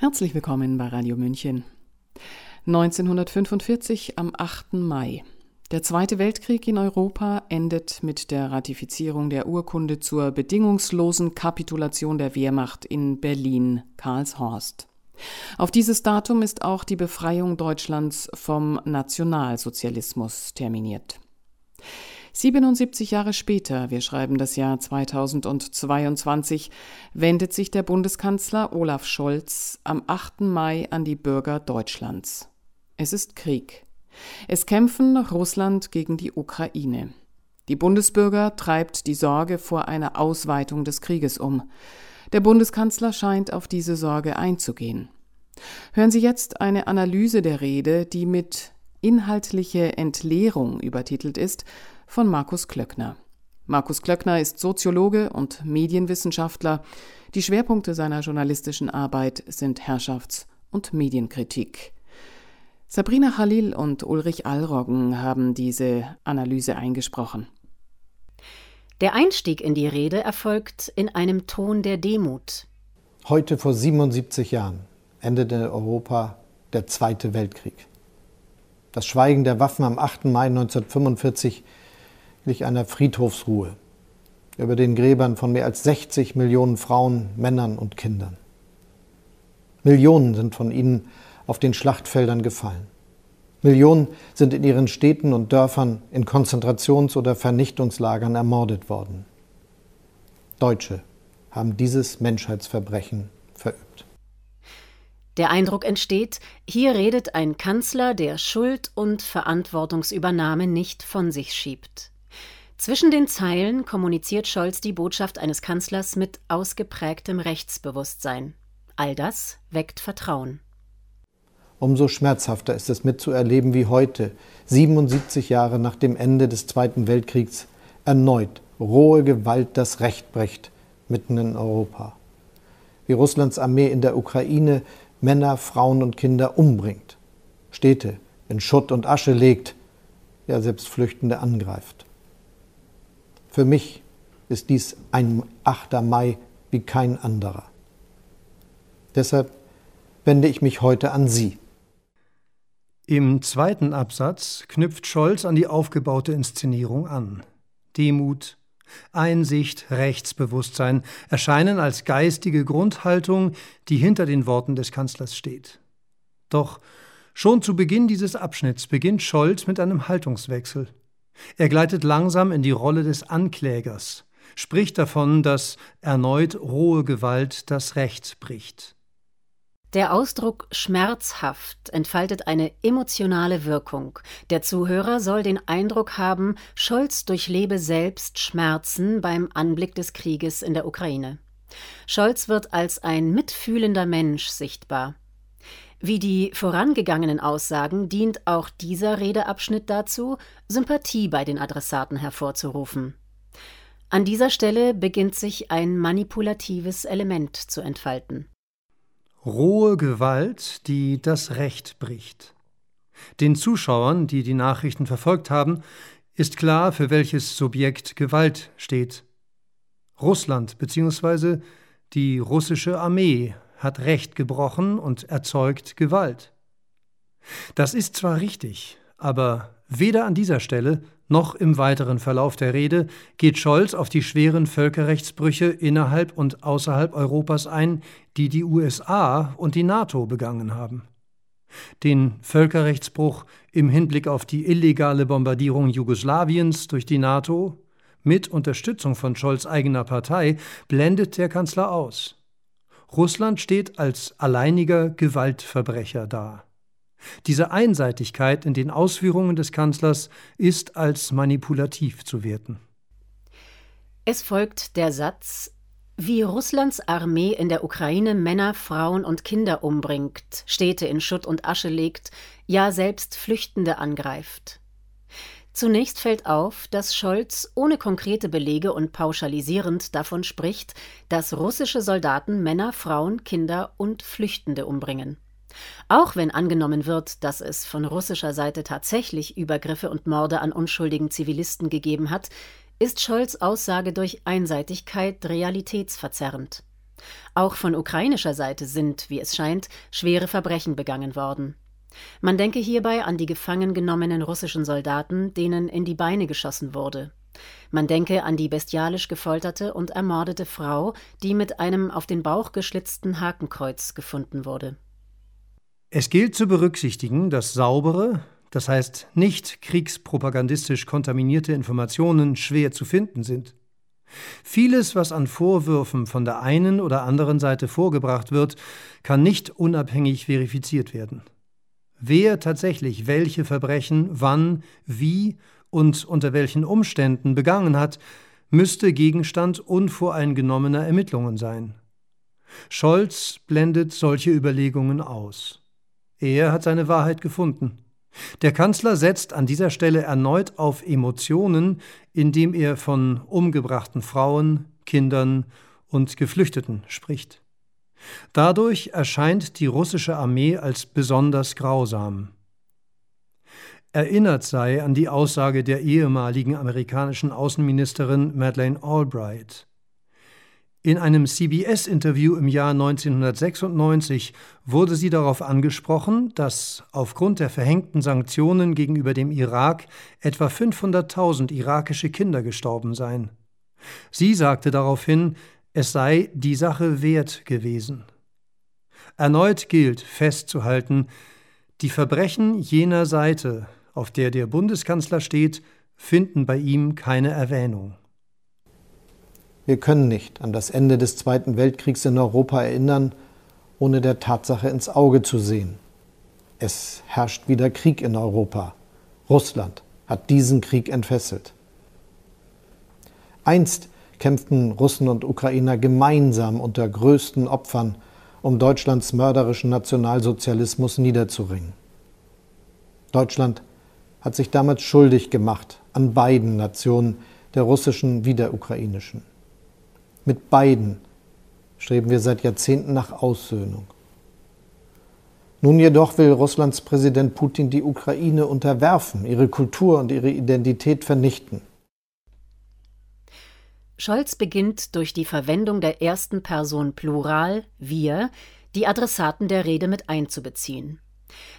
Herzlich willkommen bei Radio München. 1945 am 8. Mai. Der Zweite Weltkrieg in Europa endet mit der Ratifizierung der Urkunde zur bedingungslosen Kapitulation der Wehrmacht in Berlin-Karlshorst. Auf dieses Datum ist auch die Befreiung Deutschlands vom Nationalsozialismus terminiert. 77 Jahre später, wir schreiben das Jahr 2022, wendet sich der Bundeskanzler Olaf Scholz am 8. Mai an die Bürger Deutschlands. Es ist Krieg. Es kämpfen Russland gegen die Ukraine. Die Bundesbürger treibt die Sorge vor einer Ausweitung des Krieges um. Der Bundeskanzler scheint auf diese Sorge einzugehen. Hören Sie jetzt eine Analyse der Rede, die mit inhaltliche Entleerung übertitelt ist von Markus Klöckner. Markus Klöckner ist Soziologe und Medienwissenschaftler. Die Schwerpunkte seiner journalistischen Arbeit sind Herrschafts- und Medienkritik. Sabrina Khalil und Ulrich Allroggen haben diese Analyse eingesprochen. Der Einstieg in die Rede erfolgt in einem Ton der Demut. Heute vor 77 Jahren endete in Europa der Zweite Weltkrieg. Das Schweigen der Waffen am 8. Mai 1945 glich einer Friedhofsruhe über den Gräbern von mehr als 60 Millionen Frauen, Männern und Kindern. Millionen sind von ihnen auf den Schlachtfeldern gefallen. Millionen sind in ihren Städten und Dörfern in Konzentrations- oder Vernichtungslagern ermordet worden. Deutsche haben dieses Menschheitsverbrechen verübt. Der Eindruck entsteht, hier redet ein Kanzler, der Schuld und Verantwortungsübernahme nicht von sich schiebt. Zwischen den Zeilen kommuniziert Scholz die Botschaft eines Kanzlers mit ausgeprägtem Rechtsbewusstsein. All das weckt Vertrauen. Umso schmerzhafter ist es mitzuerleben, wie heute, 77 Jahre nach dem Ende des Zweiten Weltkriegs, erneut rohe Gewalt das Recht bricht, mitten in Europa. Wie Russlands Armee in der Ukraine Männer, Frauen und Kinder umbringt, Städte in Schutt und Asche legt, ja selbst Flüchtende angreift. Für mich ist dies ein 8. Mai wie kein anderer. Deshalb wende ich mich heute an Sie. Im zweiten Absatz knüpft Scholz an die aufgebaute Inszenierung an. Demut, Einsicht, Rechtsbewusstsein erscheinen als geistige Grundhaltung, die hinter den Worten des Kanzlers steht. Doch schon zu Beginn dieses Abschnitts beginnt Scholz mit einem Haltungswechsel. Er gleitet langsam in die Rolle des Anklägers, spricht davon, dass erneut rohe Gewalt das Recht bricht. Der Ausdruck schmerzhaft entfaltet eine emotionale Wirkung. Der Zuhörer soll den Eindruck haben, Scholz durchlebe selbst Schmerzen beim Anblick des Krieges in der Ukraine. Scholz wird als ein mitfühlender Mensch sichtbar. Wie die vorangegangenen Aussagen dient auch dieser Redeabschnitt dazu, Sympathie bei den Adressaten hervorzurufen. An dieser Stelle beginnt sich ein manipulatives Element zu entfalten. Rohe Gewalt, die das Recht bricht. Den Zuschauern, die die Nachrichten verfolgt haben, ist klar, für welches Subjekt Gewalt steht. Russland bzw. die russische Armee hat Recht gebrochen und erzeugt Gewalt. Das ist zwar richtig, aber weder an dieser Stelle noch im weiteren Verlauf der Rede geht Scholz auf die schweren Völkerrechtsbrüche innerhalb und außerhalb Europas ein, die die USA und die NATO begangen haben. Den Völkerrechtsbruch im Hinblick auf die illegale Bombardierung Jugoslawiens durch die NATO mit Unterstützung von Scholz eigener Partei blendet der Kanzler aus. Russland steht als alleiniger Gewaltverbrecher da. Diese Einseitigkeit in den Ausführungen des Kanzlers ist als manipulativ zu werten. Es folgt der Satz, wie Russlands Armee in der Ukraine Männer, Frauen und Kinder umbringt, Städte in Schutt und Asche legt, ja selbst Flüchtende angreift. Zunächst fällt auf, dass Scholz ohne konkrete Belege und pauschalisierend davon spricht, dass russische Soldaten Männer, Frauen, Kinder und Flüchtende umbringen. Auch wenn angenommen wird, dass es von russischer Seite tatsächlich Übergriffe und Morde an unschuldigen Zivilisten gegeben hat, ist Scholz Aussage durch Einseitigkeit realitätsverzerrend. Auch von ukrainischer Seite sind, wie es scheint, schwere Verbrechen begangen worden. Man denke hierbei an die gefangen genommenen russischen Soldaten, denen in die Beine geschossen wurde. Man denke an die bestialisch gefolterte und ermordete Frau, die mit einem auf den Bauch geschlitzten Hakenkreuz gefunden wurde. Es gilt zu berücksichtigen, dass saubere, das heißt nicht kriegspropagandistisch kontaminierte Informationen schwer zu finden sind. Vieles, was an Vorwürfen von der einen oder anderen Seite vorgebracht wird, kann nicht unabhängig verifiziert werden. Wer tatsächlich welche Verbrechen wann, wie und unter welchen Umständen begangen hat, müsste Gegenstand unvoreingenommener Ermittlungen sein. Scholz blendet solche Überlegungen aus. Er hat seine Wahrheit gefunden. Der Kanzler setzt an dieser Stelle erneut auf Emotionen, indem er von umgebrachten Frauen, Kindern und Geflüchteten spricht. Dadurch erscheint die russische Armee als besonders grausam. Erinnert sei an die Aussage der ehemaligen amerikanischen Außenministerin Madeleine Albright. In einem CBS-Interview im Jahr 1996 wurde sie darauf angesprochen, dass aufgrund der verhängten Sanktionen gegenüber dem Irak etwa 500.000 irakische Kinder gestorben seien. Sie sagte daraufhin, es sei die Sache wert gewesen. Erneut gilt festzuhalten, die Verbrechen jener Seite, auf der der Bundeskanzler steht, finden bei ihm keine Erwähnung. Wir können nicht an das Ende des Zweiten Weltkriegs in Europa erinnern, ohne der Tatsache ins Auge zu sehen. Es herrscht wieder Krieg in Europa. Russland hat diesen Krieg entfesselt. Einst kämpften Russen und Ukrainer gemeinsam unter größten Opfern, um Deutschlands mörderischen Nationalsozialismus niederzuringen. Deutschland hat sich damals schuldig gemacht an beiden Nationen, der russischen wie der ukrainischen. Mit beiden streben wir seit Jahrzehnten nach Aussöhnung. Nun jedoch will Russlands Präsident Putin die Ukraine unterwerfen, ihre Kultur und ihre Identität vernichten. Scholz beginnt durch die Verwendung der ersten Person Plural, wir, die Adressaten der Rede mit einzubeziehen.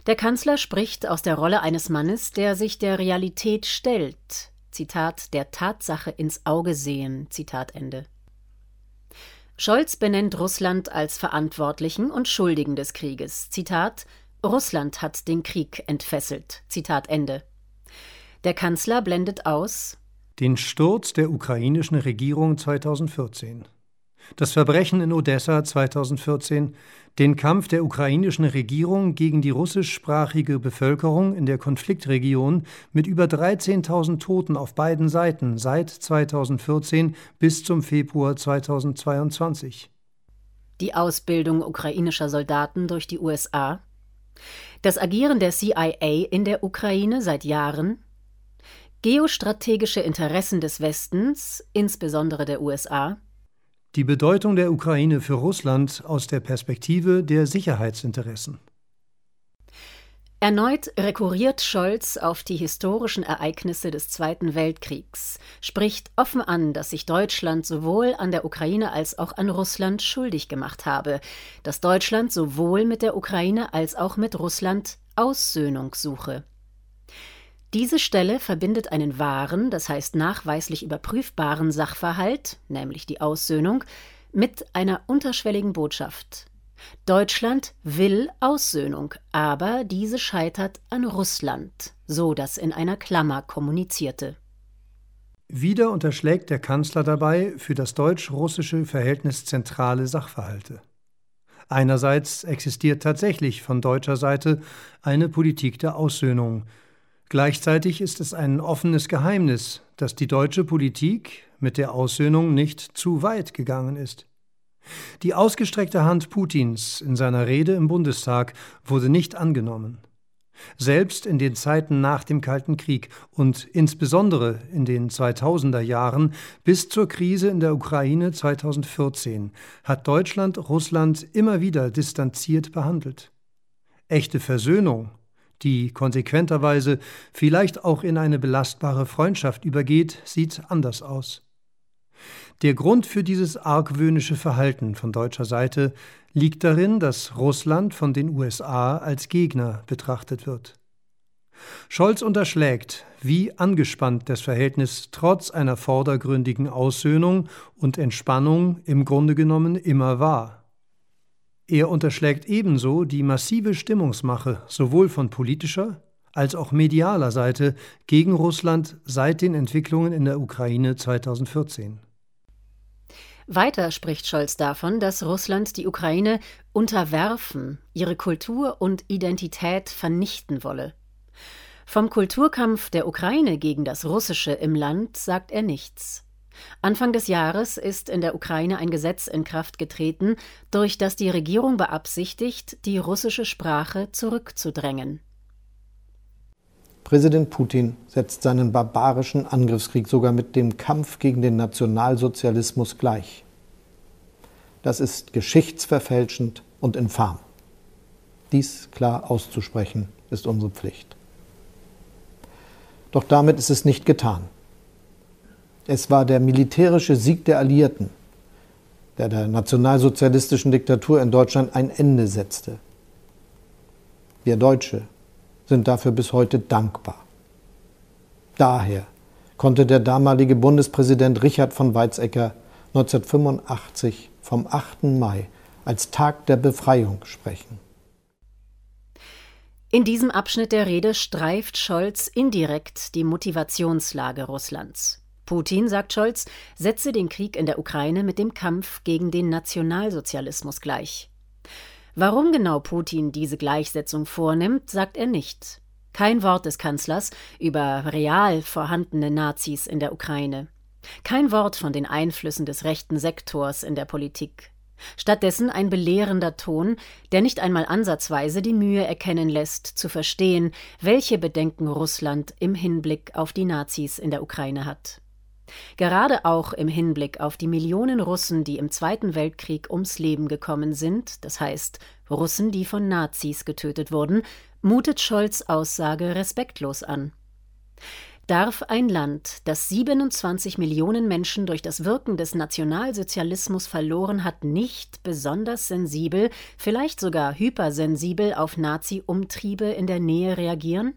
Der Kanzler spricht aus der Rolle eines Mannes, der sich der Realität stellt. Zitat, der Tatsache ins Auge sehen. Zitat Ende. Scholz benennt Russland als Verantwortlichen und Schuldigen des Krieges. Zitat: Russland hat den Krieg entfesselt. Zitat Ende. Der Kanzler blendet aus den Sturz der ukrainischen Regierung 2014 das Verbrechen in Odessa 2014, den Kampf der ukrainischen Regierung gegen die russischsprachige Bevölkerung in der Konfliktregion mit über 13.000 Toten auf beiden Seiten seit 2014 bis zum Februar 2022. Die Ausbildung ukrainischer Soldaten durch die USA, das Agieren der CIA in der Ukraine seit Jahren, geostrategische Interessen des Westens, insbesondere der USA, die Bedeutung der Ukraine für Russland aus der Perspektive der Sicherheitsinteressen. Erneut rekurriert Scholz auf die historischen Ereignisse des Zweiten Weltkriegs, spricht offen an, dass sich Deutschland sowohl an der Ukraine als auch an Russland schuldig gemacht habe, dass Deutschland sowohl mit der Ukraine als auch mit Russland Aussöhnung suche. Diese Stelle verbindet einen wahren, das heißt nachweislich überprüfbaren Sachverhalt, nämlich die Aussöhnung, mit einer unterschwelligen Botschaft. Deutschland will Aussöhnung, aber diese scheitert an Russland, so das in einer Klammer kommunizierte. Wieder unterschlägt der Kanzler dabei für das deutsch-russische Verhältnis zentrale Sachverhalte. Einerseits existiert tatsächlich von deutscher Seite eine Politik der Aussöhnung, Gleichzeitig ist es ein offenes Geheimnis, dass die deutsche Politik mit der Aussöhnung nicht zu weit gegangen ist. Die ausgestreckte Hand Putins in seiner Rede im Bundestag wurde nicht angenommen. Selbst in den Zeiten nach dem Kalten Krieg und insbesondere in den 2000er Jahren bis zur Krise in der Ukraine 2014 hat Deutschland Russland immer wieder distanziert behandelt. Echte Versöhnung die konsequenterweise vielleicht auch in eine belastbare Freundschaft übergeht, sieht anders aus. Der Grund für dieses argwöhnische Verhalten von deutscher Seite liegt darin, dass Russland von den USA als Gegner betrachtet wird. Scholz unterschlägt, wie angespannt das Verhältnis trotz einer vordergründigen Aussöhnung und Entspannung im Grunde genommen immer war. Er unterschlägt ebenso die massive Stimmungsmache sowohl von politischer als auch medialer Seite gegen Russland seit den Entwicklungen in der Ukraine 2014. Weiter spricht Scholz davon, dass Russland die Ukraine unterwerfen, ihre Kultur und Identität vernichten wolle. Vom Kulturkampf der Ukraine gegen das Russische im Land sagt er nichts. Anfang des Jahres ist in der Ukraine ein Gesetz in Kraft getreten, durch das die Regierung beabsichtigt, die russische Sprache zurückzudrängen. Präsident Putin setzt seinen barbarischen Angriffskrieg sogar mit dem Kampf gegen den Nationalsozialismus gleich. Das ist geschichtsverfälschend und infam. Dies klar auszusprechen ist unsere Pflicht. Doch damit ist es nicht getan. Es war der militärische Sieg der Alliierten, der der nationalsozialistischen Diktatur in Deutschland ein Ende setzte. Wir Deutsche sind dafür bis heute dankbar. Daher konnte der damalige Bundespräsident Richard von Weizsäcker 1985 vom 8. Mai als Tag der Befreiung sprechen. In diesem Abschnitt der Rede streift Scholz indirekt die Motivationslage Russlands. Putin, sagt Scholz, setze den Krieg in der Ukraine mit dem Kampf gegen den Nationalsozialismus gleich. Warum genau Putin diese Gleichsetzung vornimmt, sagt er nicht. Kein Wort des Kanzlers über real vorhandene Nazis in der Ukraine. Kein Wort von den Einflüssen des rechten Sektors in der Politik. Stattdessen ein belehrender Ton, der nicht einmal ansatzweise die Mühe erkennen lässt, zu verstehen, welche Bedenken Russland im Hinblick auf die Nazis in der Ukraine hat. Gerade auch im Hinblick auf die Millionen Russen, die im Zweiten Weltkrieg ums Leben gekommen sind, das heißt Russen, die von Nazis getötet wurden, mutet Scholz Aussage respektlos an. Darf ein Land, das 27 Millionen Menschen durch das Wirken des Nationalsozialismus verloren hat, nicht besonders sensibel, vielleicht sogar hypersensibel auf Nazi-Umtriebe in der Nähe reagieren?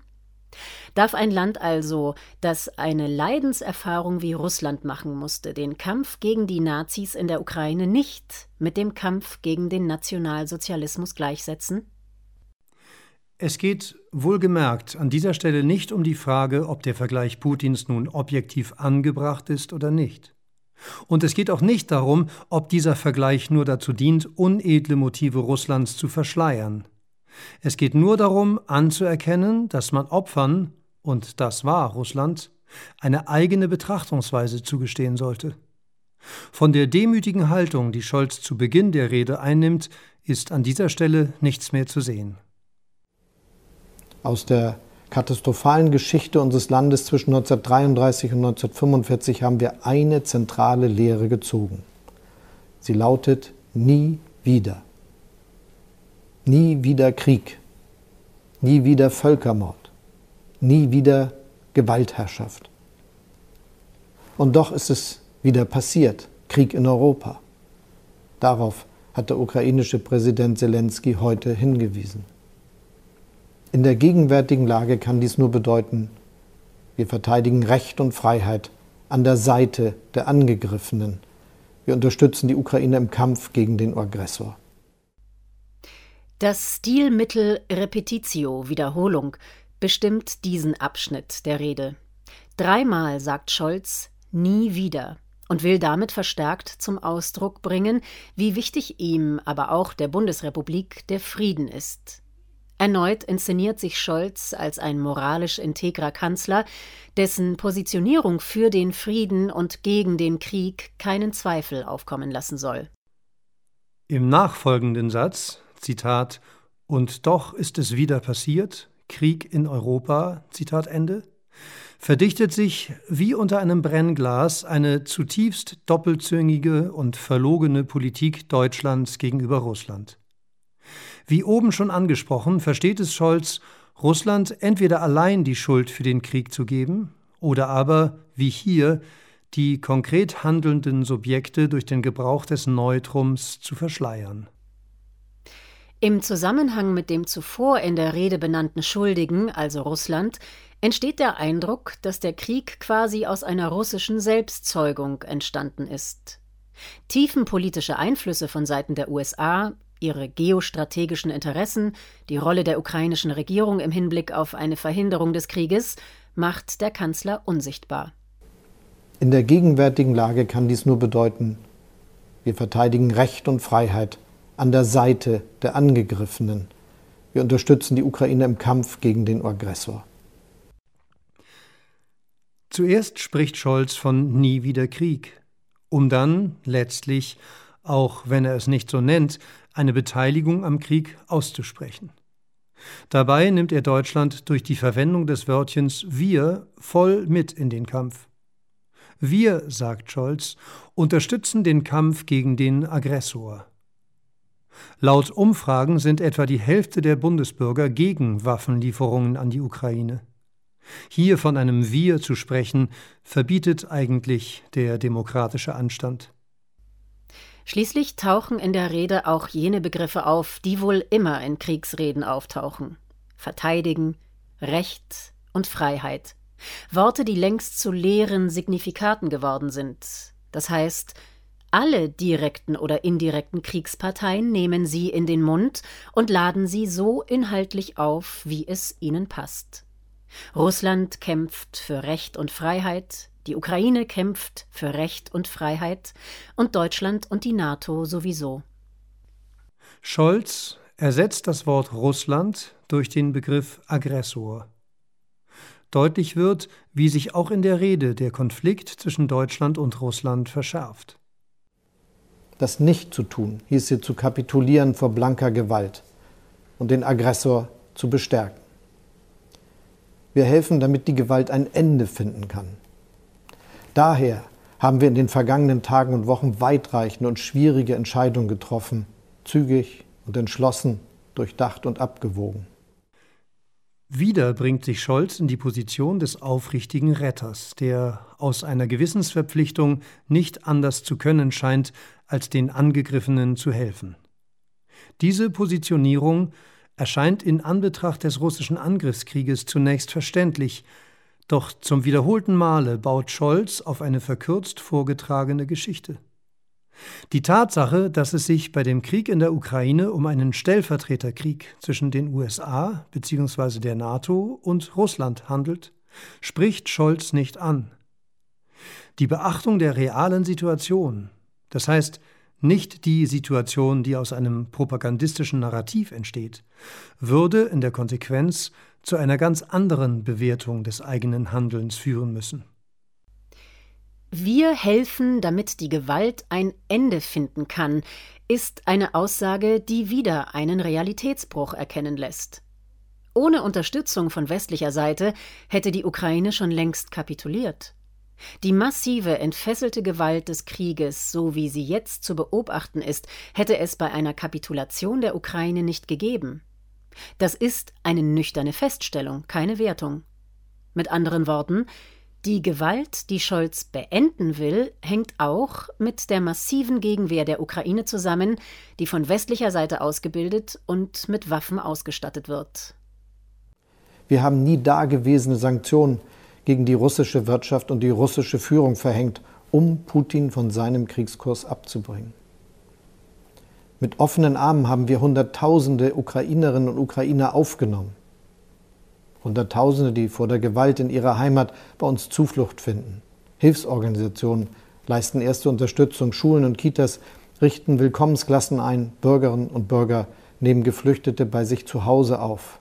Darf ein Land also, das eine Leidenserfahrung wie Russland machen musste, den Kampf gegen die Nazis in der Ukraine nicht mit dem Kampf gegen den Nationalsozialismus gleichsetzen? Es geht wohlgemerkt an dieser Stelle nicht um die Frage, ob der Vergleich Putins nun objektiv angebracht ist oder nicht. Und es geht auch nicht darum, ob dieser Vergleich nur dazu dient, unedle Motive Russlands zu verschleiern. Es geht nur darum, anzuerkennen, dass man Opfern, und das war Russland, eine eigene Betrachtungsweise zugestehen sollte. Von der demütigen Haltung, die Scholz zu Beginn der Rede einnimmt, ist an dieser Stelle nichts mehr zu sehen. Aus der katastrophalen Geschichte unseres Landes zwischen 1933 und 1945 haben wir eine zentrale Lehre gezogen. Sie lautet nie wieder. Nie wieder Krieg. Nie wieder Völkermord. Nie wieder Gewaltherrschaft. Und doch ist es wieder passiert. Krieg in Europa. Darauf hat der ukrainische Präsident Zelensky heute hingewiesen. In der gegenwärtigen Lage kann dies nur bedeuten, wir verteidigen Recht und Freiheit an der Seite der Angegriffenen. Wir unterstützen die Ukraine im Kampf gegen den Aggressor. Das Stilmittel Repetitio, Wiederholung, bestimmt diesen Abschnitt der Rede. Dreimal sagt Scholz nie wieder und will damit verstärkt zum Ausdruck bringen, wie wichtig ihm, aber auch der Bundesrepublik, der Frieden ist. Erneut inszeniert sich Scholz als ein moralisch integrer Kanzler, dessen Positionierung für den Frieden und gegen den Krieg keinen Zweifel aufkommen lassen soll. Im nachfolgenden Satz, Zitat, und doch ist es wieder passiert, Krieg in Europa, Zitat Ende, verdichtet sich wie unter einem Brennglas eine zutiefst doppelzüngige und verlogene Politik Deutschlands gegenüber Russland. Wie oben schon angesprochen, versteht es Scholz, Russland entweder allein die Schuld für den Krieg zu geben oder aber, wie hier, die konkret handelnden Subjekte durch den Gebrauch des Neutrums zu verschleiern. Im Zusammenhang mit dem zuvor in der Rede benannten Schuldigen, also Russland, entsteht der Eindruck, dass der Krieg quasi aus einer russischen Selbstzeugung entstanden ist. Tiefenpolitische Einflüsse von Seiten der USA, ihre geostrategischen Interessen, die Rolle der ukrainischen Regierung im Hinblick auf eine Verhinderung des Krieges macht der Kanzler unsichtbar. In der gegenwärtigen Lage kann dies nur bedeuten, wir verteidigen Recht und Freiheit an der Seite der Angegriffenen. Wir unterstützen die Ukraine im Kampf gegen den Aggressor. Zuerst spricht Scholz von nie wieder Krieg, um dann letztlich, auch wenn er es nicht so nennt, eine Beteiligung am Krieg auszusprechen. Dabei nimmt er Deutschland durch die Verwendung des Wörtchens wir voll mit in den Kampf. Wir, sagt Scholz, unterstützen den Kampf gegen den Aggressor. Laut Umfragen sind etwa die Hälfte der Bundesbürger gegen Waffenlieferungen an die Ukraine. Hier von einem Wir zu sprechen, verbietet eigentlich der demokratische Anstand. Schließlich tauchen in der Rede auch jene Begriffe auf, die wohl immer in Kriegsreden auftauchen. Verteidigen, Recht und Freiheit. Worte, die längst zu leeren Signifikaten geworden sind. Das heißt, alle direkten oder indirekten Kriegsparteien nehmen sie in den Mund und laden sie so inhaltlich auf, wie es ihnen passt. Russland kämpft für Recht und Freiheit, die Ukraine kämpft für Recht und Freiheit und Deutschland und die NATO sowieso. Scholz ersetzt das Wort Russland durch den Begriff Aggressor. Deutlich wird, wie sich auch in der Rede der Konflikt zwischen Deutschland und Russland verschärft. Das nicht zu tun hieße zu kapitulieren vor blanker Gewalt und den Aggressor zu bestärken. Wir helfen, damit die Gewalt ein Ende finden kann. Daher haben wir in den vergangenen Tagen und Wochen weitreichende und schwierige Entscheidungen getroffen, zügig und entschlossen, durchdacht und abgewogen. Wieder bringt sich Scholz in die Position des aufrichtigen Retters, der aus einer Gewissensverpflichtung nicht anders zu können scheint, als den Angegriffenen zu helfen. Diese Positionierung erscheint in Anbetracht des russischen Angriffskrieges zunächst verständlich, doch zum wiederholten Male baut Scholz auf eine verkürzt vorgetragene Geschichte. Die Tatsache, dass es sich bei dem Krieg in der Ukraine um einen Stellvertreterkrieg zwischen den USA bzw. der NATO und Russland handelt, spricht Scholz nicht an. Die Beachtung der realen Situation, das heißt nicht die Situation, die aus einem propagandistischen Narrativ entsteht, würde in der Konsequenz zu einer ganz anderen Bewertung des eigenen Handelns führen müssen. Wir helfen, damit die Gewalt ein Ende finden kann, ist eine Aussage, die wieder einen Realitätsbruch erkennen lässt. Ohne Unterstützung von westlicher Seite hätte die Ukraine schon längst kapituliert. Die massive, entfesselte Gewalt des Krieges, so wie sie jetzt zu beobachten ist, hätte es bei einer Kapitulation der Ukraine nicht gegeben. Das ist eine nüchterne Feststellung, keine Wertung. Mit anderen Worten, die Gewalt, die Scholz beenden will, hängt auch mit der massiven Gegenwehr der Ukraine zusammen, die von westlicher Seite ausgebildet und mit Waffen ausgestattet wird. Wir haben nie dagewesene Sanktionen gegen die russische Wirtschaft und die russische Führung verhängt, um Putin von seinem Kriegskurs abzubringen. Mit offenen Armen haben wir Hunderttausende Ukrainerinnen und Ukrainer aufgenommen. Hunderttausende, die vor der Gewalt in ihrer Heimat bei uns Zuflucht finden. Hilfsorganisationen leisten erste Unterstützung, Schulen und Kitas richten Willkommensklassen ein, Bürgerinnen und Bürger nehmen Geflüchtete bei sich zu Hause auf.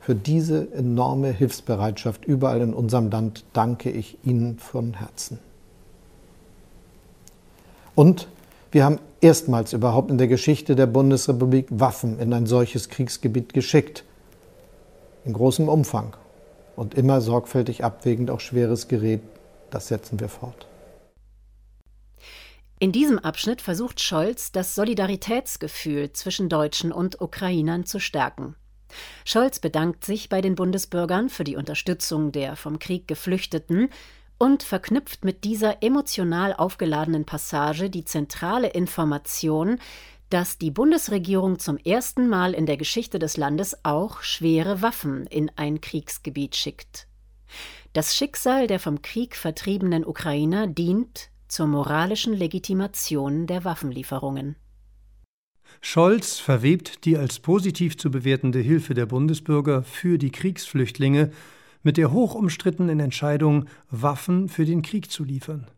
Für diese enorme Hilfsbereitschaft überall in unserem Land danke ich Ihnen von Herzen. Und wir haben erstmals überhaupt in der Geschichte der Bundesrepublik Waffen in ein solches Kriegsgebiet geschickt. In großem Umfang und immer sorgfältig abwägend auch schweres Gerät. Das setzen wir fort. In diesem Abschnitt versucht Scholz, das Solidaritätsgefühl zwischen Deutschen und Ukrainern zu stärken. Scholz bedankt sich bei den Bundesbürgern für die Unterstützung der vom Krieg Geflüchteten und verknüpft mit dieser emotional aufgeladenen Passage die zentrale Information, dass die Bundesregierung zum ersten Mal in der Geschichte des Landes auch schwere Waffen in ein Kriegsgebiet schickt. Das Schicksal der vom Krieg vertriebenen Ukrainer dient zur moralischen Legitimation der Waffenlieferungen. Scholz verwebt die als positiv zu bewertende Hilfe der Bundesbürger für die Kriegsflüchtlinge mit der hochumstrittenen Entscheidung, Waffen für den Krieg zu liefern.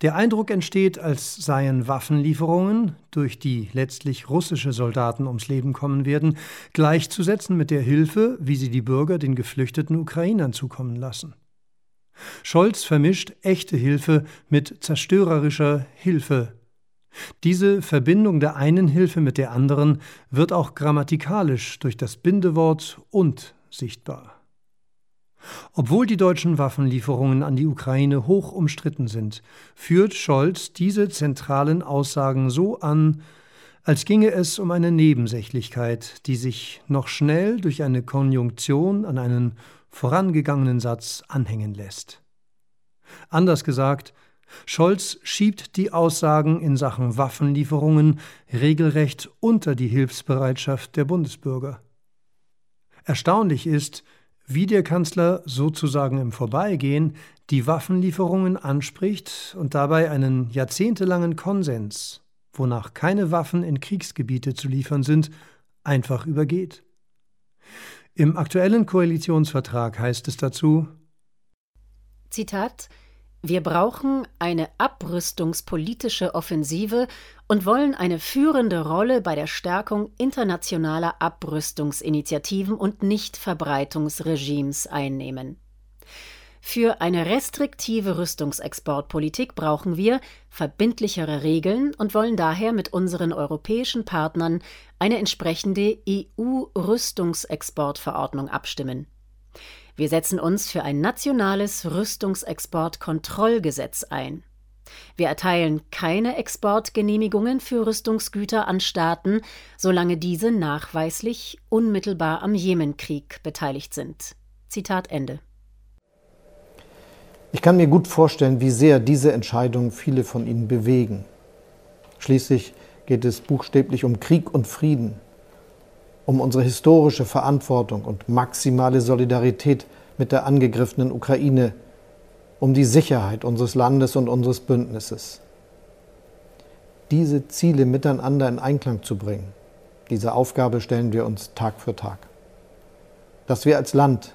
Der Eindruck entsteht, als seien Waffenlieferungen, durch die letztlich russische Soldaten ums Leben kommen werden, gleichzusetzen mit der Hilfe, wie sie die Bürger den geflüchteten Ukrainern zukommen lassen. Scholz vermischt echte Hilfe mit zerstörerischer Hilfe. Diese Verbindung der einen Hilfe mit der anderen wird auch grammatikalisch durch das Bindewort und sichtbar. Obwohl die deutschen Waffenlieferungen an die Ukraine hoch umstritten sind, führt Scholz diese zentralen Aussagen so an, als ginge es um eine Nebensächlichkeit, die sich noch schnell durch eine Konjunktion an einen vorangegangenen Satz anhängen lässt. Anders gesagt, Scholz schiebt die Aussagen in Sachen Waffenlieferungen regelrecht unter die Hilfsbereitschaft der Bundesbürger. Erstaunlich ist, wie der Kanzler sozusagen im Vorbeigehen die Waffenlieferungen anspricht und dabei einen jahrzehntelangen Konsens, wonach keine Waffen in Kriegsgebiete zu liefern sind, einfach übergeht. Im aktuellen Koalitionsvertrag heißt es dazu Zitat wir brauchen eine abrüstungspolitische Offensive und wollen eine führende Rolle bei der Stärkung internationaler Abrüstungsinitiativen und Nichtverbreitungsregimes einnehmen. Für eine restriktive Rüstungsexportpolitik brauchen wir verbindlichere Regeln und wollen daher mit unseren europäischen Partnern eine entsprechende EU-Rüstungsexportverordnung abstimmen. Wir setzen uns für ein nationales Rüstungsexportkontrollgesetz ein. Wir erteilen keine Exportgenehmigungen für Rüstungsgüter an Staaten, solange diese nachweislich unmittelbar am Jemenkrieg beteiligt sind. Zitat Ende. Ich kann mir gut vorstellen, wie sehr diese Entscheidungen viele von Ihnen bewegen. Schließlich geht es buchstäblich um Krieg und Frieden, um unsere historische Verantwortung und maximale Solidarität mit der angegriffenen Ukraine, um die Sicherheit unseres Landes und unseres Bündnisses. Diese Ziele miteinander in Einklang zu bringen, diese Aufgabe stellen wir uns Tag für Tag. Dass wir als Land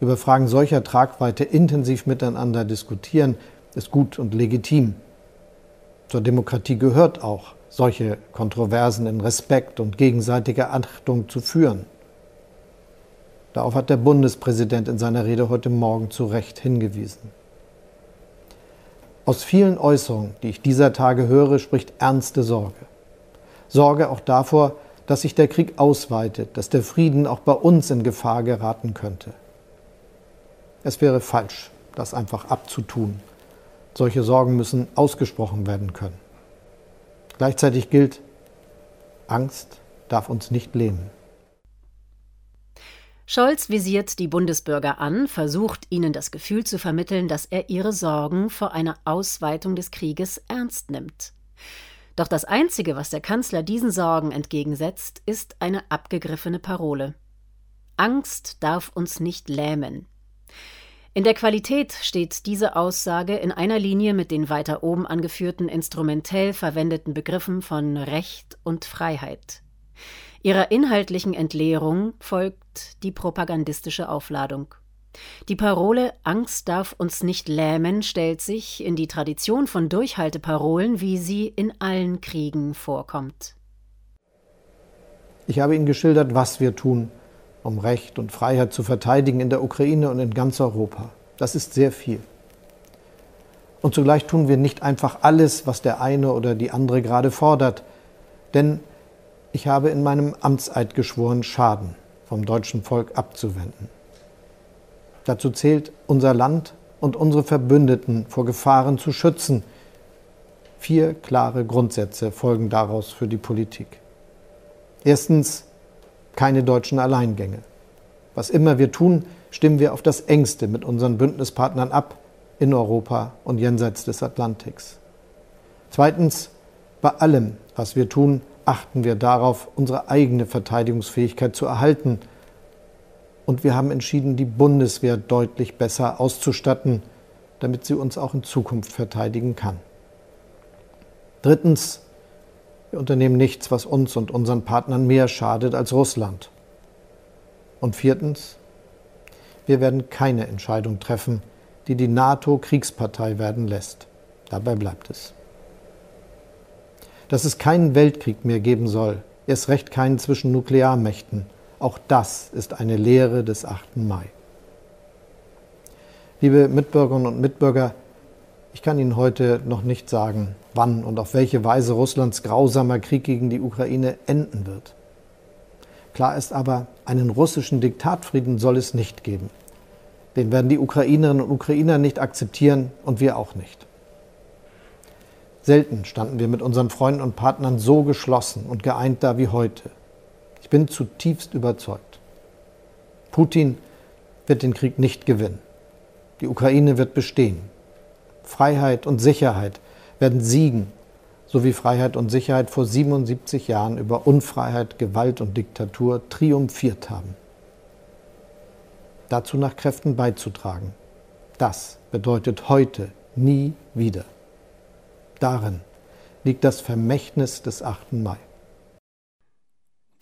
über Fragen solcher Tragweite intensiv miteinander diskutieren, ist gut und legitim. Zur Demokratie gehört auch, solche Kontroversen in Respekt und gegenseitiger Achtung zu führen. Darauf hat der Bundespräsident in seiner Rede heute Morgen zu Recht hingewiesen. Aus vielen Äußerungen, die ich dieser Tage höre, spricht ernste Sorge. Sorge auch davor, dass sich der Krieg ausweitet, dass der Frieden auch bei uns in Gefahr geraten könnte. Es wäre falsch, das einfach abzutun. Solche Sorgen müssen ausgesprochen werden können. Gleichzeitig gilt, Angst darf uns nicht lähmen. Scholz visiert die Bundesbürger an, versucht ihnen das Gefühl zu vermitteln, dass er ihre Sorgen vor einer Ausweitung des Krieges ernst nimmt. Doch das Einzige, was der Kanzler diesen Sorgen entgegensetzt, ist eine abgegriffene Parole. Angst darf uns nicht lähmen. In der Qualität steht diese Aussage in einer Linie mit den weiter oben angeführten instrumentell verwendeten Begriffen von Recht und Freiheit. Ihrer inhaltlichen Entleerung folgt die propagandistische Aufladung. Die Parole Angst darf uns nicht lähmen stellt sich in die Tradition von Durchhalteparolen, wie sie in allen Kriegen vorkommt. Ich habe Ihnen geschildert, was wir tun, um Recht und Freiheit zu verteidigen in der Ukraine und in ganz Europa. Das ist sehr viel. Und zugleich tun wir nicht einfach alles, was der eine oder die andere gerade fordert. Denn ich habe in meinem Amtseid geschworen, Schaden vom deutschen Volk abzuwenden. Dazu zählt, unser Land und unsere Verbündeten vor Gefahren zu schützen. Vier klare Grundsätze folgen daraus für die Politik. Erstens, keine deutschen Alleingänge. Was immer wir tun, stimmen wir auf das engste mit unseren Bündnispartnern ab, in Europa und jenseits des Atlantiks. Zweitens, bei allem, was wir tun, achten wir darauf, unsere eigene Verteidigungsfähigkeit zu erhalten. Und wir haben entschieden, die Bundeswehr deutlich besser auszustatten, damit sie uns auch in Zukunft verteidigen kann. Drittens, wir unternehmen nichts, was uns und unseren Partnern mehr schadet als Russland. Und viertens, wir werden keine Entscheidung treffen, die die NATO Kriegspartei werden lässt. Dabei bleibt es. Dass es keinen Weltkrieg mehr geben soll, erst recht keinen zwischen Nuklearmächten, auch das ist eine Lehre des 8. Mai. Liebe Mitbürgerinnen und Mitbürger, ich kann Ihnen heute noch nicht sagen, wann und auf welche Weise Russlands grausamer Krieg gegen die Ukraine enden wird. Klar ist aber, einen russischen Diktatfrieden soll es nicht geben. Den werden die Ukrainerinnen und Ukrainer nicht akzeptieren und wir auch nicht. Selten standen wir mit unseren Freunden und Partnern so geschlossen und geeint da wie heute. Ich bin zutiefst überzeugt. Putin wird den Krieg nicht gewinnen. Die Ukraine wird bestehen. Freiheit und Sicherheit werden siegen, so wie Freiheit und Sicherheit vor 77 Jahren über Unfreiheit, Gewalt und Diktatur triumphiert haben. Dazu nach Kräften beizutragen, das bedeutet heute nie wieder. Darin liegt das Vermächtnis des 8. Mai.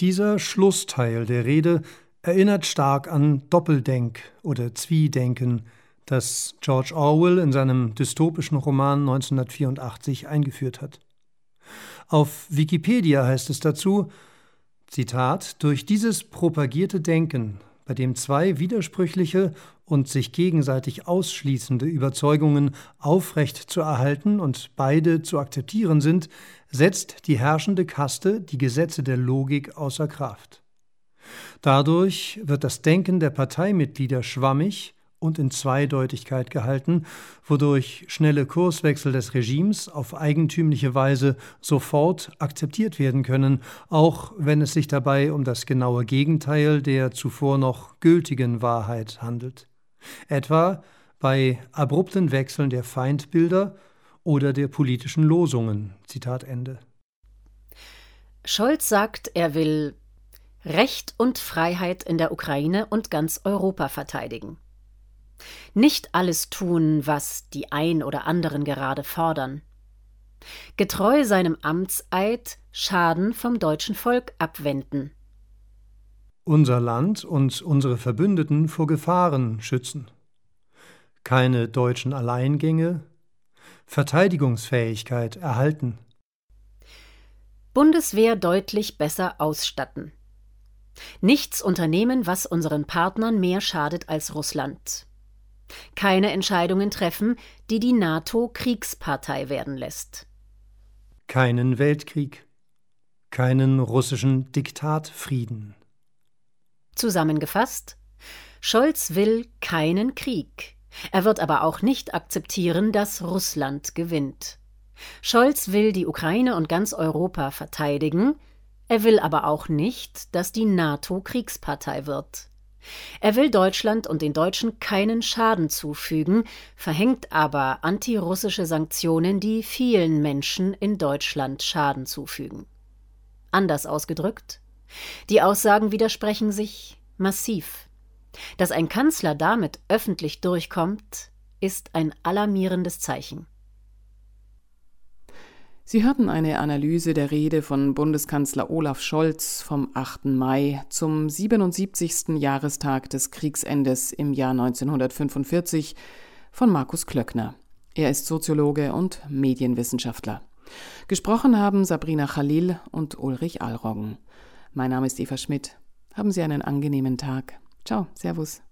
Dieser Schlussteil der Rede erinnert stark an Doppeldenk oder Zwiedenken, das George Orwell in seinem dystopischen Roman 1984 eingeführt hat. Auf Wikipedia heißt es dazu, Zitat, durch dieses propagierte Denken, bei dem zwei widersprüchliche und sich gegenseitig ausschließende Überzeugungen aufrecht zu erhalten und beide zu akzeptieren sind, setzt die herrschende Kaste die Gesetze der Logik außer Kraft. Dadurch wird das Denken der Parteimitglieder schwammig und in Zweideutigkeit gehalten, wodurch schnelle Kurswechsel des Regimes auf eigentümliche Weise sofort akzeptiert werden können, auch wenn es sich dabei um das genaue Gegenteil der zuvor noch gültigen Wahrheit handelt. Etwa bei abrupten Wechseln der Feindbilder oder der politischen Losungen. Zitat Ende. Scholz sagt, er will Recht und Freiheit in der Ukraine und ganz Europa verteidigen. Nicht alles tun, was die ein oder anderen gerade fordern. Getreu seinem Amtseid Schaden vom deutschen Volk abwenden. Unser Land und unsere Verbündeten vor Gefahren schützen. Keine deutschen Alleingänge. Verteidigungsfähigkeit erhalten. Bundeswehr deutlich besser ausstatten. Nichts unternehmen, was unseren Partnern mehr schadet als Russland keine Entscheidungen treffen, die die NATO Kriegspartei werden lässt. Keinen Weltkrieg, keinen russischen Diktatfrieden. Zusammengefasst, Scholz will keinen Krieg. Er wird aber auch nicht akzeptieren, dass Russland gewinnt. Scholz will die Ukraine und ganz Europa verteidigen, er will aber auch nicht, dass die NATO Kriegspartei wird. Er will Deutschland und den Deutschen keinen Schaden zufügen, verhängt aber antirussische Sanktionen, die vielen Menschen in Deutschland Schaden zufügen. Anders ausgedrückt, die Aussagen widersprechen sich massiv. Dass ein Kanzler damit öffentlich durchkommt, ist ein alarmierendes Zeichen. Sie hörten eine Analyse der Rede von Bundeskanzler Olaf Scholz vom 8. Mai zum 77. Jahrestag des Kriegsendes im Jahr 1945 von Markus Klöckner. Er ist Soziologe und Medienwissenschaftler. Gesprochen haben Sabrina Khalil und Ulrich Alroggen. Mein Name ist Eva Schmidt. Haben Sie einen angenehmen Tag. Ciao, Servus.